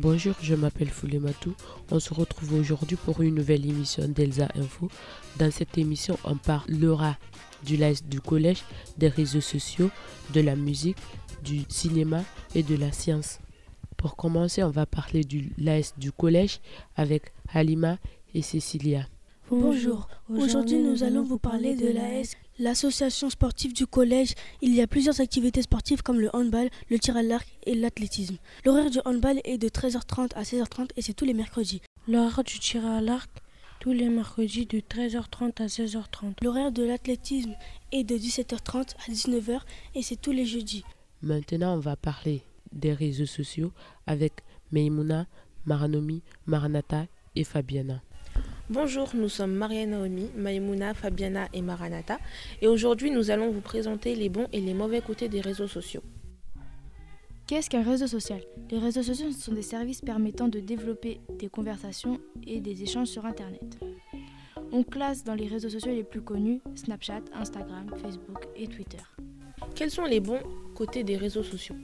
Bonjour, je m'appelle Matou. On se retrouve aujourd'hui pour une nouvelle émission d'Elsa Info. Dans cette émission, on parlera du live du collège, des réseaux sociaux, de la musique, du cinéma et de la science. Pour commencer, on va parler du live du collège avec Halima et Cécilia. Bonjour, aujourd'hui nous allons vous parler de l'AS, l'association sportive du collège. Il y a plusieurs activités sportives comme le handball, le tir à l'arc et l'athlétisme. L'horaire du handball est de 13h30 à 16h30 et c'est tous les mercredis. L'horaire du tir à l'arc tous les mercredis de 13h30 à 16h30. L'horaire de l'athlétisme est de 17h30 à 19h et c'est tous les jeudis. Maintenant, on va parler des réseaux sociaux avec Meimuna, Maranomi, Maranata et Fabiana. Bonjour, nous sommes Maria Naomi, Maïmouna, Fabiana et Maranata et aujourd'hui nous allons vous présenter les bons et les mauvais côtés des réseaux sociaux. Qu'est-ce qu'un réseau social? Les réseaux sociaux sont des services permettant de développer des conversations et des échanges sur Internet. On classe dans les réseaux sociaux les plus connus Snapchat, Instagram, Facebook et Twitter. Quels sont les bons côtés des réseaux sociaux?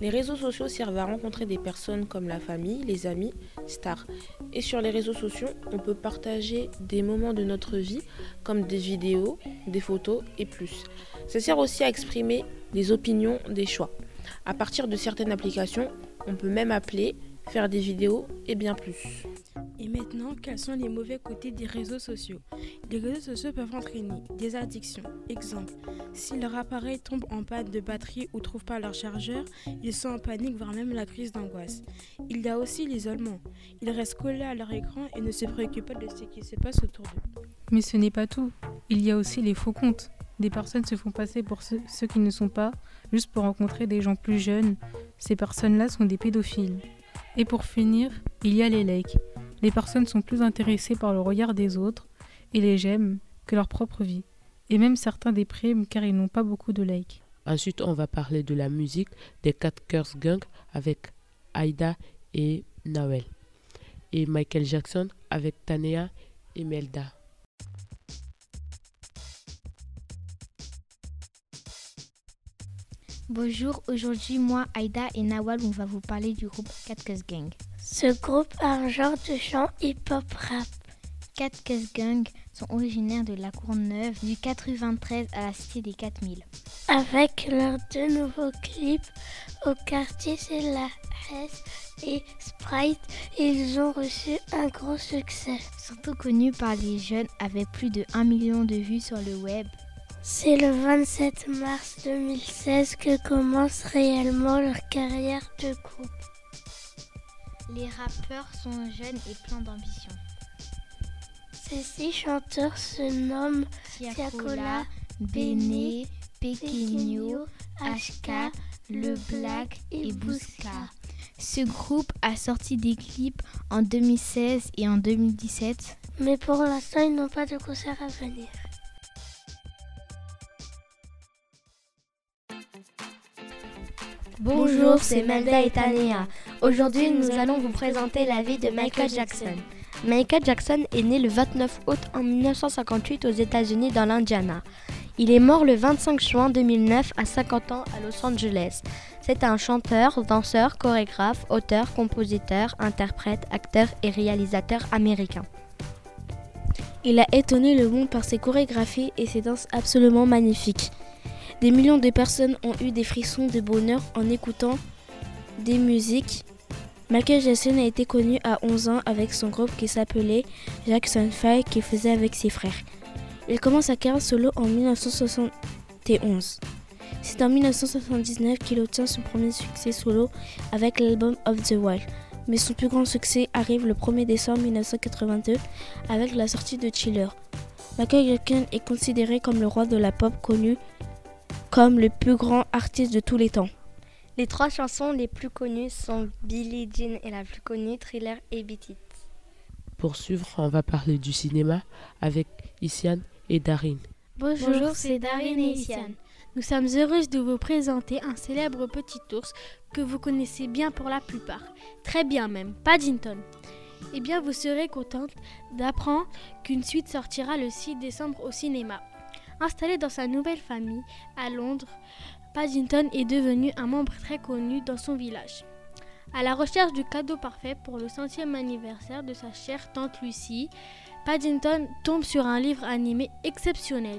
Les réseaux sociaux servent à rencontrer des personnes comme la famille, les amis, stars. Et sur les réseaux sociaux, on peut partager des moments de notre vie comme des vidéos, des photos et plus. Ça sert aussi à exprimer des opinions, des choix. À partir de certaines applications, on peut même appeler, faire des vidéos et bien plus. Maintenant, quels sont les mauvais côtés des réseaux sociaux? Les réseaux sociaux peuvent entraîner des addictions. Exemple, si leur appareil tombe en panne de batterie ou ne trouve pas leur chargeur, ils sont en panique, voire même la crise d'angoisse. Il y a aussi l'isolement. Ils restent collés à leur écran et ne se préoccupent pas de ce qui se passe autour d'eux. Mais ce n'est pas tout. Il y a aussi les faux comptes. Des personnes se font passer pour ceux, ceux qui ne sont pas, juste pour rencontrer des gens plus jeunes. Ces personnes-là sont des pédophiles. Et pour finir, il y a les likes. Les personnes sont plus intéressées par le regard des autres et les j'aime que leur propre vie. Et même certains dépriment car ils n'ont pas beaucoup de likes. Ensuite, on va parler de la musique des Cat Curse Gang avec Aida et Nawel. Et Michael Jackson avec Tanea et Melda. Bonjour, aujourd'hui moi, Aida et Nawal, on va vous parler du groupe Cat Curse Gang. Ce groupe a un genre de chant hip-hop rap. Cat Curse Gang sont originaires de la Courneuve, du 93 à la Cité des 4000. Avec leurs deux nouveaux clips au quartier C'est la S et Sprite, ils ont reçu un gros succès. Surtout connus par les jeunes avec plus de 1 million de vues sur le web. C'est le 27 mars 2016 que commence réellement leur carrière de groupe. Les rappeurs sont jeunes et pleins d'ambition. Ces six chanteurs se nomment Tiakola, Bene, Pequeño, HK, Le Black et Bouska. Ce groupe a sorti des clips en 2016 et en 2017. Mais pour l'instant, ils n'ont pas de concert à venir. Bonjour, c'est Melda et Tanea. Aujourd'hui, nous allons vous présenter la vie de Michael Jackson. Michael Jackson est né le 29 août en 1958 aux États-Unis dans l'Indiana. Il est mort le 25 juin 2009 à 50 ans à Los Angeles. C'est un chanteur, danseur, chorégraphe, auteur, compositeur, interprète, acteur et réalisateur américain. Il a étonné le monde par ses chorégraphies et ses danses absolument magnifiques. Des millions de personnes ont eu des frissons de bonheur en écoutant des musiques. Michael Jackson a été connu à 11 ans avec son groupe qui s'appelait Jackson 5 qu'il faisait avec ses frères. Il commence sa carrière solo en 1971. C'est en 1979 qu'il obtient son premier succès solo avec l'album Of the Wild. Mais son plus grand succès arrive le 1er décembre 1982 avec la sortie de Chiller. Michael Jackson est considéré comme le roi de la pop connu comme le plus grand artiste de tous les temps. Les trois chansons les plus connues sont Billie Jean et la plus connue, Thriller et Beat It. Pour suivre, on va parler du cinéma avec Isiane et Darine. Bonjour, c'est Darine et Isiane. Nous sommes heureuses de vous présenter un célèbre petit ours que vous connaissez bien pour la plupart. Très bien même, Paddington. Eh bien, vous serez contente d'apprendre qu'une suite sortira le 6 décembre au cinéma. Installé dans sa nouvelle famille à Londres, Paddington est devenu un membre très connu dans son village. À la recherche du cadeau parfait pour le centième anniversaire de sa chère tante Lucie, Paddington tombe sur un livre animé exceptionnel.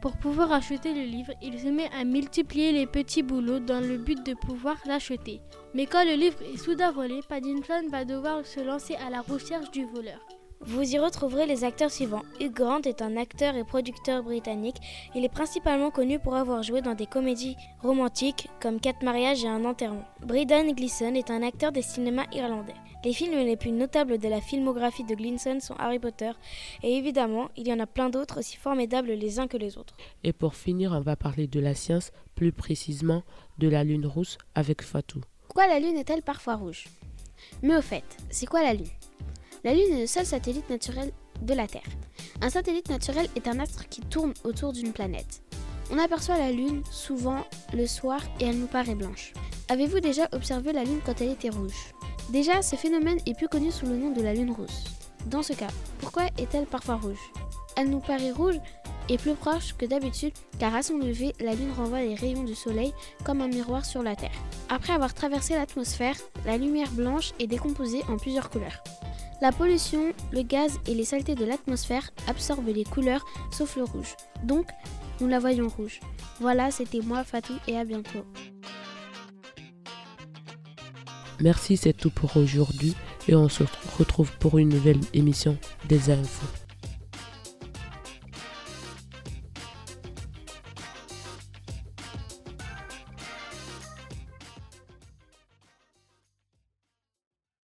Pour pouvoir acheter le livre, il se met à multiplier les petits boulots dans le but de pouvoir l'acheter. Mais quand le livre est soudain volé, Paddington va devoir se lancer à la recherche du voleur. Vous y retrouverez les acteurs suivants. Hugh Grant est un acteur et producteur britannique. Il est principalement connu pour avoir joué dans des comédies romantiques comme Quatre mariages et un enterrement. Brendan Gleeson est un acteur des cinémas irlandais. Les films les plus notables de la filmographie de Gleeson sont Harry Potter et évidemment, il y en a plein d'autres aussi formidables les uns que les autres. Et pour finir, on va parler de la science, plus précisément de la lune rousse avec Fatou. Pourquoi la lune est-elle parfois rouge? Mais au fait, c'est quoi la lune? La Lune est le seul satellite naturel de la Terre. Un satellite naturel est un astre qui tourne autour d'une planète. On aperçoit la Lune souvent le soir et elle nous paraît blanche. Avez-vous déjà observé la Lune quand elle était rouge? Déjà, ce phénomène est plus connu sous le nom de la Lune rousse. Dans ce cas, pourquoi est-elle parfois rouge? Elle nous paraît rouge et plus proche que d'habitude car à son lever, la Lune renvoie les rayons du Soleil comme un miroir sur la Terre. Après avoir traversé l'atmosphère, la lumière blanche est décomposée en plusieurs couleurs. La pollution, le gaz et les saletés de l'atmosphère absorbent les couleurs sauf le rouge. Donc, nous la voyons rouge. Voilà, c'était moi Fatou et à bientôt. Merci, c'est tout pour aujourd'hui et on se retrouve pour une nouvelle émission des infos.